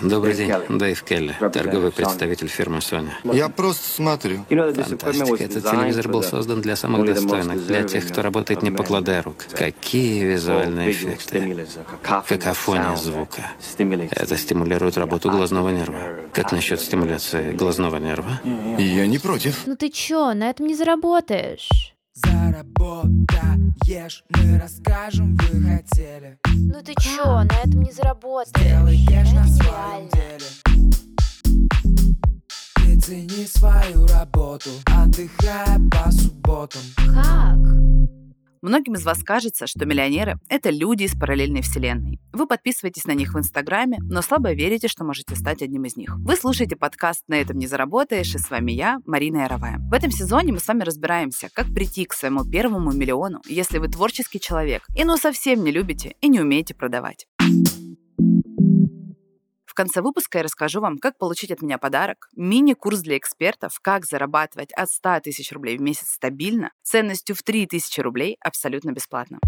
Добрый день, Дэйв Келли, торговый представитель фирмы Sony. Я просто смотрю. Фантастика. Этот телевизор был создан для самых достойных, для тех, кто работает не покладая рук. Какие визуальные эффекты. Какофония звука. Это стимулирует работу глазного нерва. Как насчет стимуляции глазного нерва? Я не против. Ну ты чё, на этом не заработаешь. Заработаешь, мы расскажем, вы хотели. Ну ты чё, на этом не заработаешь. Сделаешь Это на своем деле. Ты цени свою работу, отдыхая по субботам. Как? Многим из вас кажется, что миллионеры — это люди из параллельной вселенной. Вы подписываетесь на них в Инстаграме, но слабо верите, что можете стать одним из них. Вы слушаете подкаст «На этом не заработаешь», и с вами я, Марина Яровая. В этом сезоне мы с вами разбираемся, как прийти к своему первому миллиону, если вы творческий человек, и ну совсем не любите и не умеете продавать. Конце выпуска я расскажу вам, как получить от меня подарок, мини-курс для экспертов, как зарабатывать от 100 тысяч рублей в месяц стабильно, ценностью в 3000 рублей абсолютно бесплатно.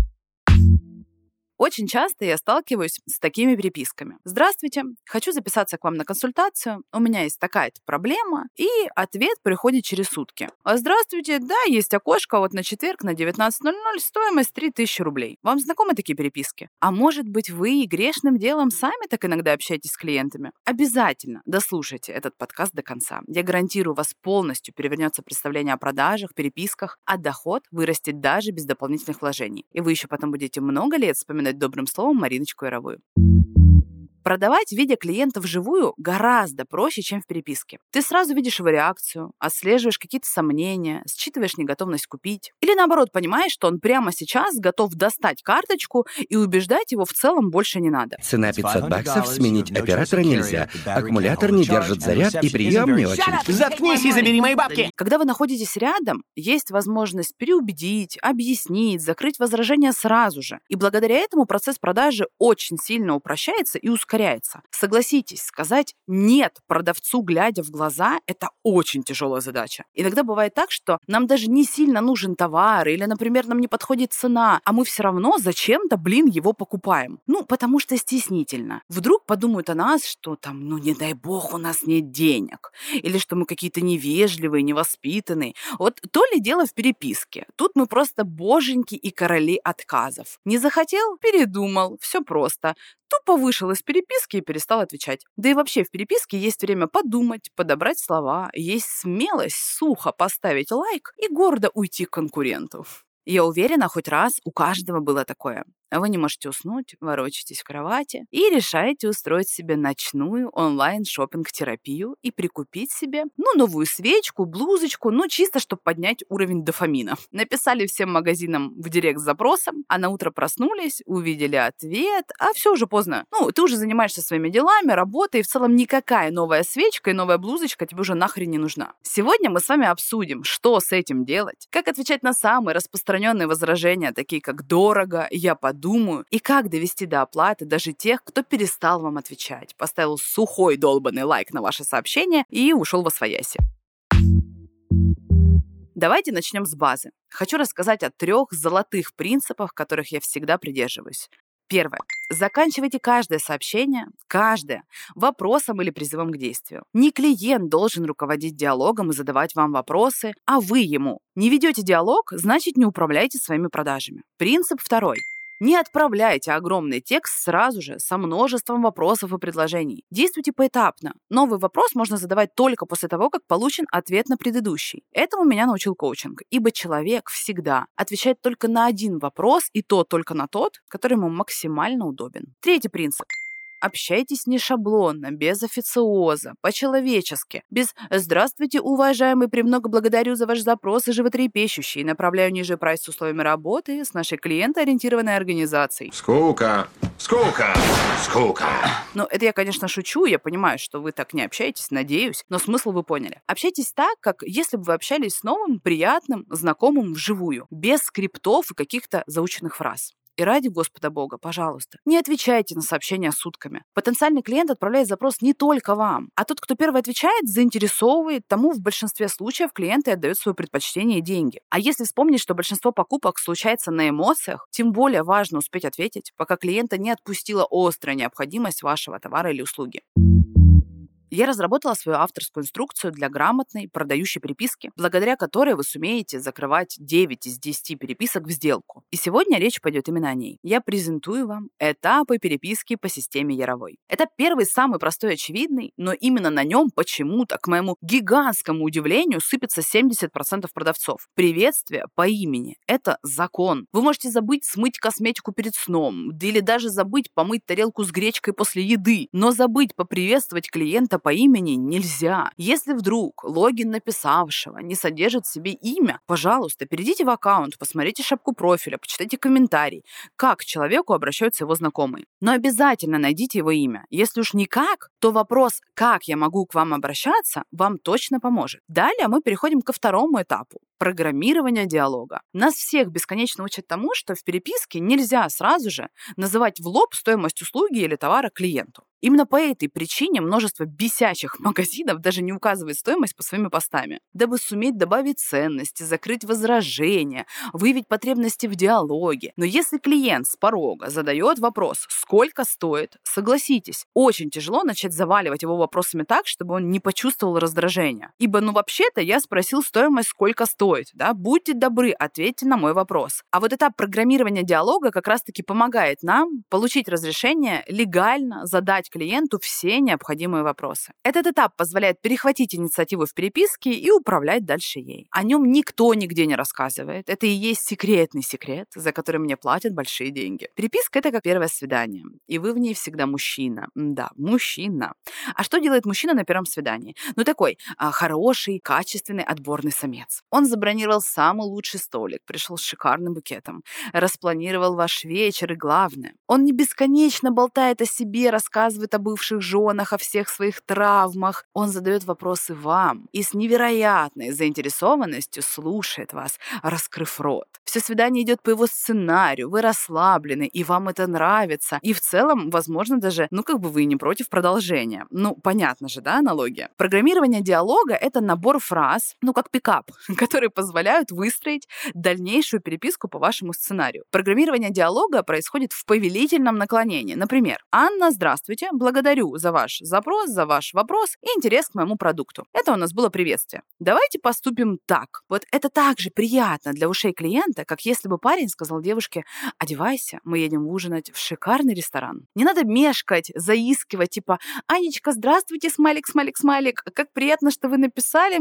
Очень часто я сталкиваюсь с такими переписками. Здравствуйте, хочу записаться к вам на консультацию, у меня есть такая-то проблема, и ответ приходит через сутки. А здравствуйте, да, есть окошко вот на четверг на 19.00, стоимость 3000 рублей. Вам знакомы такие переписки? А может быть вы грешным делом сами так иногда общаетесь с клиентами? Обязательно дослушайте этот подкаст до конца. Я гарантирую, у вас полностью перевернется представление о продажах, переписках, а доход вырастет даже без дополнительных вложений. И вы еще потом будете много лет вспоминать добрым словом Мариночку Яровую. Продавать, видя клиента вживую, гораздо проще, чем в переписке. Ты сразу видишь его реакцию, отслеживаешь какие-то сомнения, считываешь неготовность купить. Или наоборот, понимаешь, что он прямо сейчас готов достать карточку и убеждать его в целом больше не надо. Цена 500 баксов, сменить оператора нельзя. Аккумулятор не держит заряд и прием не очень. Заткнись и забери мои бабки! Когда вы находитесь рядом, есть возможность переубедить, объяснить, закрыть возражения сразу же. И благодаря этому процесс продажи очень сильно упрощается и ускоряется. Согласитесь, сказать «нет» продавцу, глядя в глаза, это очень тяжелая задача. Иногда бывает так, что нам даже не сильно нужен товар, или, например, нам не подходит цена, а мы все равно зачем-то, блин, его покупаем. Ну, потому что стеснительно. Вдруг подумают о нас, что там, ну, не дай бог, у нас нет денег. Или что мы какие-то невежливые, невоспитанные. Вот то ли дело в переписке. Тут мы просто боженьки и короли отказов. Не захотел? Передумал. Все просто. Тупо вышел из переписки и перестал отвечать. Да и вообще в переписке есть время подумать, подобрать слова, есть смелость сухо поставить лайк и гордо уйти к конкуренту. Я уверена, хоть раз у каждого было такое. Вы не можете уснуть, ворочаетесь в кровати и решаете устроить себе ночную онлайн шопинг терапию и прикупить себе, ну, новую свечку, блузочку, ну, чисто, чтобы поднять уровень дофамина. Написали всем магазинам в директ с запросом, а на утро проснулись, увидели ответ, а все уже поздно. Ну, ты уже занимаешься своими делами, работой, и в целом никакая новая свечка и новая блузочка тебе уже нахрен не нужна. Сегодня мы с вами обсудим, что с этим делать, как отвечать на самые распространенные возражения, такие как «дорого», «я подумаю», и как довести до оплаты даже тех, кто перестал вам отвечать, поставил сухой долбанный лайк на ваше сообщение и ушел во свояси. Давайте начнем с базы. Хочу рассказать о трех золотых принципах, которых я всегда придерживаюсь. Первое. Заканчивайте каждое сообщение, каждое, вопросом или призывом к действию. Не клиент должен руководить диалогом и задавать вам вопросы, а вы ему. Не ведете диалог, значит не управляете своими продажами. Принцип второй. Не отправляйте огромный текст сразу же со множеством вопросов и предложений. Действуйте поэтапно. Новый вопрос можно задавать только после того, как получен ответ на предыдущий. Этому меня научил коучинг, ибо человек всегда отвечает только на один вопрос, и то только на тот, который ему максимально удобен. Третий принцип. Общайтесь не шаблонно, без официоза, по-человечески, без «Здравствуйте, уважаемый, премного благодарю за ваш запрос и животрепещущий, направляю ниже прайс с условиями работы с нашей клиентоориентированной организацией». Скука, скука, скука. Ну, это я, конечно, шучу, я понимаю, что вы так не общаетесь, надеюсь, но смысл вы поняли. Общайтесь так, как если бы вы общались с новым, приятным, знакомым вживую, без скриптов и каких-то заученных фраз. И ради Господа Бога, пожалуйста, не отвечайте на сообщения сутками. Потенциальный клиент отправляет запрос не только вам, а тот, кто первый отвечает, заинтересовывает, тому в большинстве случаев клиент и отдает свое предпочтение и деньги. А если вспомнить, что большинство покупок случается на эмоциях, тем более важно успеть ответить, пока клиента не отпустила острая необходимость вашего товара или услуги. Я разработала свою авторскую инструкцию для грамотной продающей переписки, благодаря которой вы сумеете закрывать 9 из 10 переписок в сделку. И сегодня речь пойдет именно о ней. Я презентую вам этапы переписки по системе Яровой. Это первый, самый простой очевидный, но именно на нем почему-то, к моему гигантскому удивлению, сыпется 70% продавцов. Приветствие по имени – это закон. Вы можете забыть смыть косметику перед сном, или даже забыть помыть тарелку с гречкой после еды, но забыть поприветствовать клиента по имени нельзя. Если вдруг логин написавшего не содержит в себе имя, пожалуйста, перейдите в аккаунт, посмотрите шапку профиля, почитайте комментарий, как к человеку обращаются его знакомые. Но обязательно найдите его имя. Если уж никак, то вопрос «как я могу к вам обращаться» вам точно поможет. Далее мы переходим ко второму этапу программирования диалога. Нас всех бесконечно учат тому, что в переписке нельзя сразу же называть в лоб стоимость услуги или товара клиенту. Именно по этой причине множество бесячих магазинов даже не указывает стоимость по своими постами, дабы суметь добавить ценности, закрыть возражения, выявить потребности в диалоге. Но если клиент с порога задает вопрос «сколько стоит?», согласитесь, очень тяжело начать заваливать его вопросами так, чтобы он не почувствовал раздражения. Ибо, ну вообще-то, я спросил стоимость «сколько стоит?», да? Будьте добры, ответьте на мой вопрос. А вот этап программирования диалога как раз-таки помогает нам получить разрешение легально задать клиенту все необходимые вопросы. Этот этап позволяет перехватить инициативу в переписке и управлять дальше ей. О нем никто нигде не рассказывает. Это и есть секретный секрет, за который мне платят большие деньги. Переписка — это как первое свидание. И вы в ней всегда мужчина. Да, мужчина. А что делает мужчина на первом свидании? Ну, такой а, хороший, качественный, отборный самец. Он забронировал самый лучший столик, пришел с шикарным букетом, распланировал ваш вечер и главное, он не бесконечно болтает о себе, рассказывает рассказывает о бывших женах, о всех своих травмах. Он задает вопросы вам и с невероятной заинтересованностью слушает вас, раскрыв рот. Все свидание идет по его сценарию, вы расслаблены, и вам это нравится. И в целом, возможно, даже, ну, как бы вы не против продолжения. Ну, понятно же, да, аналогия? Программирование диалога — это набор фраз, ну, как пикап, которые позволяют выстроить дальнейшую переписку по вашему сценарию. Программирование диалога происходит в повелительном наклонении. Например, «Анна, здравствуйте, благодарю за ваш запрос, за ваш вопрос и интерес к моему продукту. Это у нас было приветствие. Давайте поступим так. Вот это так же приятно для ушей клиента, как если бы парень сказал девушке, одевайся, мы едем ужинать в шикарный ресторан. Не надо мешкать, заискивать, типа, Анечка, здравствуйте, смайлик, смайлик, смайлик, как приятно, что вы написали,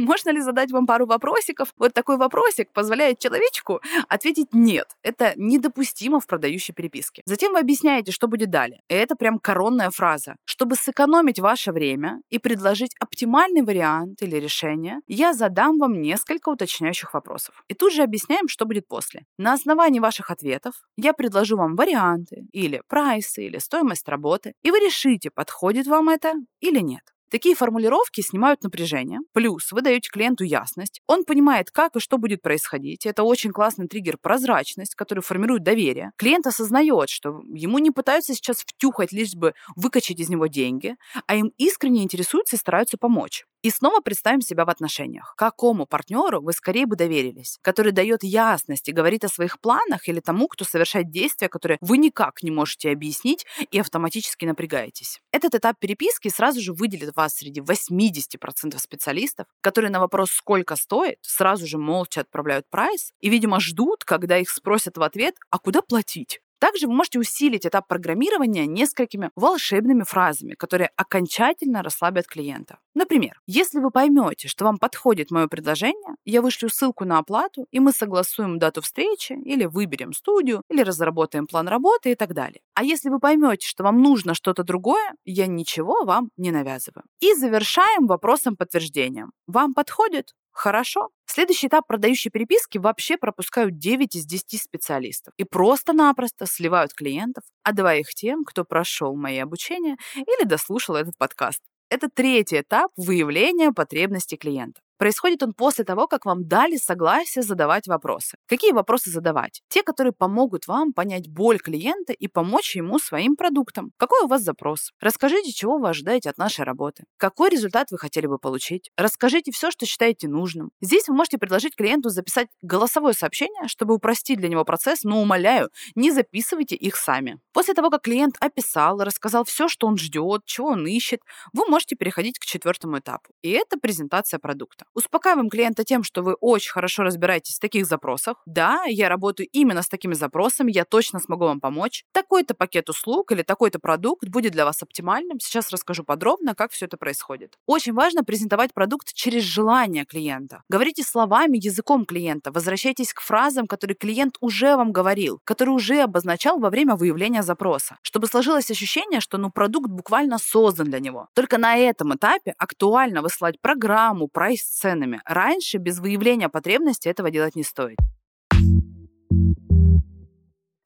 можно ли задать вам пару вопросиков? Вот такой вопросик позволяет человечку ответить нет. Это недопустимо в продающей переписке. Затем вы объясняете, что будет далее. Это прям коронная фраза. Чтобы сэкономить ваше время и предложить оптимальный вариант или решение, я задам вам несколько уточняющих вопросов. И тут же объясняем, что будет после. На основании ваших ответов я предложу вам варианты или прайсы, или стоимость работы, и вы решите, подходит вам это или нет. Такие формулировки снимают напряжение. Плюс вы даете клиенту ясность. Он понимает, как и что будет происходить. Это очень классный триггер прозрачность, который формирует доверие. Клиент осознает, что ему не пытаются сейчас втюхать, лишь бы выкачать из него деньги, а им искренне интересуются и стараются помочь. И снова представим себя в отношениях. Какому партнеру вы скорее бы доверились? Который дает ясность и говорит о своих планах или тому, кто совершает действия, которые вы никак не можете объяснить и автоматически напрягаетесь? Этот этап переписки сразу же выделит вас среди 80% специалистов, которые на вопрос «сколько стоит?» сразу же молча отправляют прайс и, видимо, ждут, когда их спросят в ответ «а куда платить?» Также вы можете усилить этап программирования несколькими волшебными фразами, которые окончательно расслабят клиента. Например, если вы поймете, что вам подходит мое предложение, я вышлю ссылку на оплату, и мы согласуем дату встречи, или выберем студию, или разработаем план работы и так далее. А если вы поймете, что вам нужно что-то другое, я ничего вам не навязываю. И завершаем вопросом подтверждения. Вам подходит? Хорошо. Следующий этап продающей переписки вообще пропускают 9 из 10 специалистов и просто-напросто сливают клиентов, отдавая их тем, кто прошел мои обучения или дослушал этот подкаст. Это третий этап выявления потребностей клиента. Происходит он после того, как вам дали согласие задавать вопросы. Какие вопросы задавать? Те, которые помогут вам понять боль клиента и помочь ему своим продуктом. Какой у вас запрос? Расскажите, чего вы ожидаете от нашей работы. Какой результат вы хотели бы получить? Расскажите все, что считаете нужным. Здесь вы можете предложить клиенту записать голосовое сообщение, чтобы упростить для него процесс, но умоляю, не записывайте их сами. После того, как клиент описал, рассказал все, что он ждет, чего он ищет, вы можете переходить к четвертому этапу. И это презентация продукта. Успокаиваем клиента тем, что вы очень хорошо разбираетесь в таких запросах. Да, я работаю именно с такими запросами, я точно смогу вам помочь. Такой-то пакет услуг или такой-то продукт будет для вас оптимальным. Сейчас расскажу подробно, как все это происходит. Очень важно презентовать продукт через желание клиента. Говорите словами, языком клиента. Возвращайтесь к фразам, которые клиент уже вам говорил, которые уже обозначал во время выявления запроса, чтобы сложилось ощущение, что ну, продукт буквально создан для него. Только на этом этапе актуально выслать программу, прайс ценами. Раньше без выявления потребности этого делать не стоит.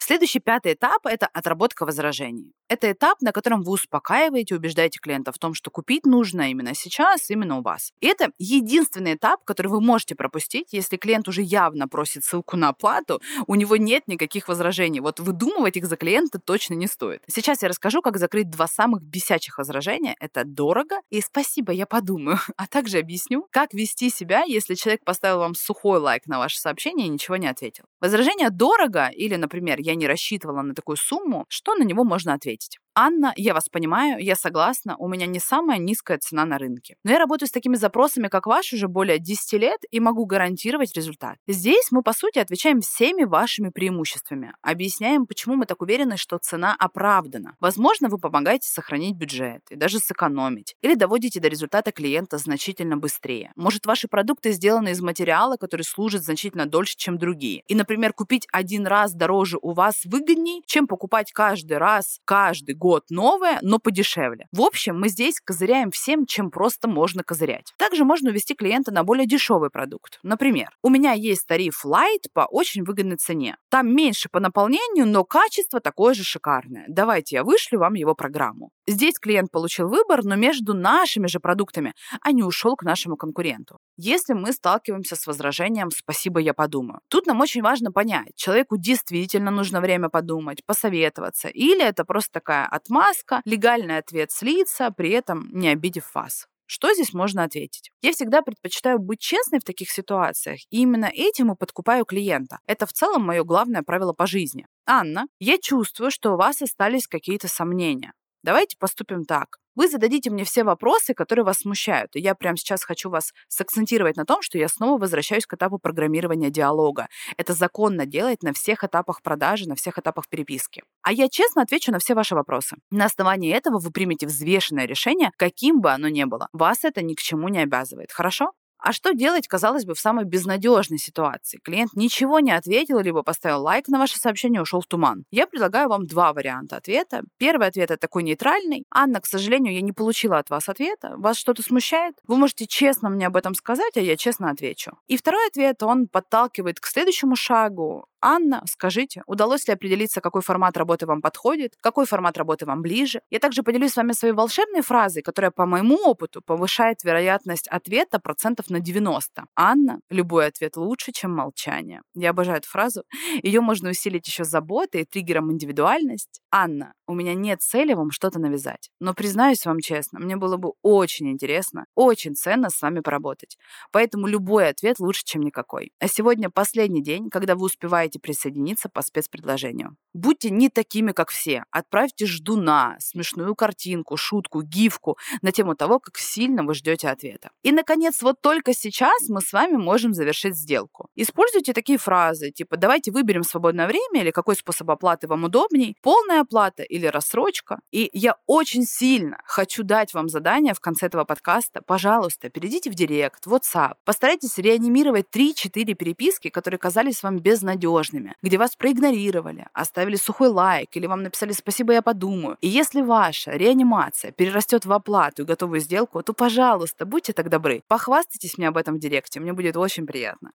Следующий пятый этап – это отработка возражений. Это этап, на котором вы успокаиваете, убеждаете клиента в том, что купить нужно именно сейчас, именно у вас. И это единственный этап, который вы можете пропустить, если клиент уже явно просит ссылку на оплату, у него нет никаких возражений. Вот выдумывать их за клиента точно не стоит. Сейчас я расскажу, как закрыть два самых бесячих возражения. Это дорого и спасибо, я подумаю. А также объясню, как вести себя, если человек поставил вам сухой лайк на ваше сообщение и ничего не ответил. Возражение дорого или, например, я не рассчитывала на такую сумму, что на него можно ответить? Анна, я вас понимаю, я согласна, у меня не самая низкая цена на рынке. Но я работаю с такими запросами, как ваш, уже более 10 лет и могу гарантировать результат. Здесь мы, по сути, отвечаем всеми вашими преимуществами. Объясняем, почему мы так уверены, что цена оправдана. Возможно, вы помогаете сохранить бюджет и даже сэкономить. Или доводите до результата клиента значительно быстрее. Может, ваши продукты сделаны из материала, который служит значительно дольше, чем другие. И, например, купить один раз дороже у вас выгодней, чем покупать каждый раз, каждый год год новое, но подешевле. В общем, мы здесь козыряем всем, чем просто можно козырять. Также можно увести клиента на более дешевый продукт. Например, у меня есть тариф Light по очень выгодной цене. Там меньше по наполнению, но качество такое же шикарное. Давайте я вышлю вам его программу. Здесь клиент получил выбор, но между нашими же продуктами, а не ушел к нашему конкуренту. Если мы сталкиваемся с возражением «спасибо, я подумаю», тут нам очень важно понять, человеку действительно нужно время подумать, посоветоваться, или это просто такая отмазка, легальный ответ слиться, при этом не обидев вас. Что здесь можно ответить? Я всегда предпочитаю быть честной в таких ситуациях, и именно этим и подкупаю клиента. Это в целом мое главное правило по жизни. Анна, я чувствую, что у вас остались какие-то сомнения. Давайте поступим так. Вы зададите мне все вопросы, которые вас смущают. И я прямо сейчас хочу вас сакцентировать на том, что я снова возвращаюсь к этапу программирования диалога. Это законно делать на всех этапах продажи, на всех этапах переписки. А я честно отвечу на все ваши вопросы. На основании этого вы примете взвешенное решение, каким бы оно ни было. Вас это ни к чему не обязывает. Хорошо? А что делать, казалось бы, в самой безнадежной ситуации? Клиент ничего не ответил, либо поставил лайк на ваше сообщение ушел в туман. Я предлагаю вам два варианта ответа. Первый ответ это такой нейтральный. Анна, к сожалению, я не получила от вас ответа. Вас что-то смущает? Вы можете честно мне об этом сказать, а я честно отвечу. И второй ответ, он подталкивает к следующему шагу. Анна, скажите, удалось ли определиться, какой формат работы вам подходит, какой формат работы вам ближе? Я также поделюсь с вами своей волшебной фразой, которая по моему опыту повышает вероятность ответа процентов на 90. Анна, любой ответ лучше, чем молчание. Я обожаю эту фразу. Ее можно усилить еще заботой и триггером индивидуальность. Анна, у меня нет цели вам что-то навязать. Но признаюсь вам честно, мне было бы очень интересно, очень ценно с вами поработать. Поэтому любой ответ лучше, чем никакой. А сегодня последний день, когда вы успеваете присоединиться по спецпредложению. Будьте не такими, как все. Отправьте ждуна, смешную картинку, шутку, гифку на тему того, как сильно вы ждете ответа. И, наконец, вот только сейчас мы с вами можем завершить сделку. Используйте такие фразы, типа «давайте выберем свободное время» или «какой способ оплаты вам удобней», «полная оплата» или «рассрочка». И я очень сильно хочу дать вам задание в конце этого подкаста. Пожалуйста, перейдите в Директ, WhatsApp, постарайтесь реанимировать 3-4 переписки, которые казались вам безнадежными где вас проигнорировали, оставили сухой лайк или вам написали «спасибо, я подумаю». И если ваша реанимация перерастет в оплату и готовую сделку, то, пожалуйста, будьте так добры, похвастайтесь мне об этом в директе, мне будет очень приятно.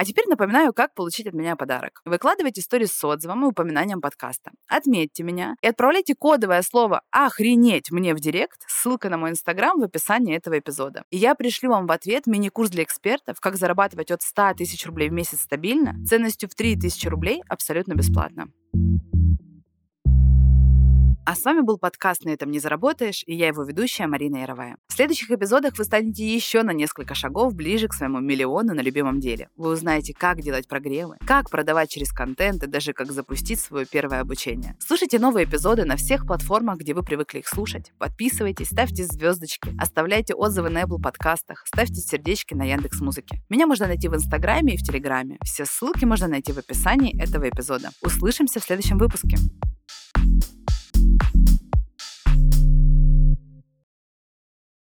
А теперь напоминаю, как получить от меня подарок. Выкладывайте сторис с отзывом и упоминанием подкаста. Отметьте меня и отправляйте кодовое слово «Охренеть» мне в директ, ссылка на мой инстаграм в описании этого эпизода. И я пришлю вам в ответ мини-курс для экспертов, как зарабатывать от 100 тысяч рублей в месяц стабильно, ценностью в 3000 рублей абсолютно бесплатно. А с вами был подкаст «На этом не заработаешь» и я его ведущая Марина Яровая. В следующих эпизодах вы станете еще на несколько шагов ближе к своему миллиону на любимом деле. Вы узнаете, как делать прогревы, как продавать через контент и даже как запустить свое первое обучение. Слушайте новые эпизоды на всех платформах, где вы привыкли их слушать. Подписывайтесь, ставьте звездочки, оставляйте отзывы на Apple подкастах, ставьте сердечки на Яндекс Музыке. Меня можно найти в Инстаграме и в Телеграме. Все ссылки можно найти в описании этого эпизода. Услышимся в следующем выпуске.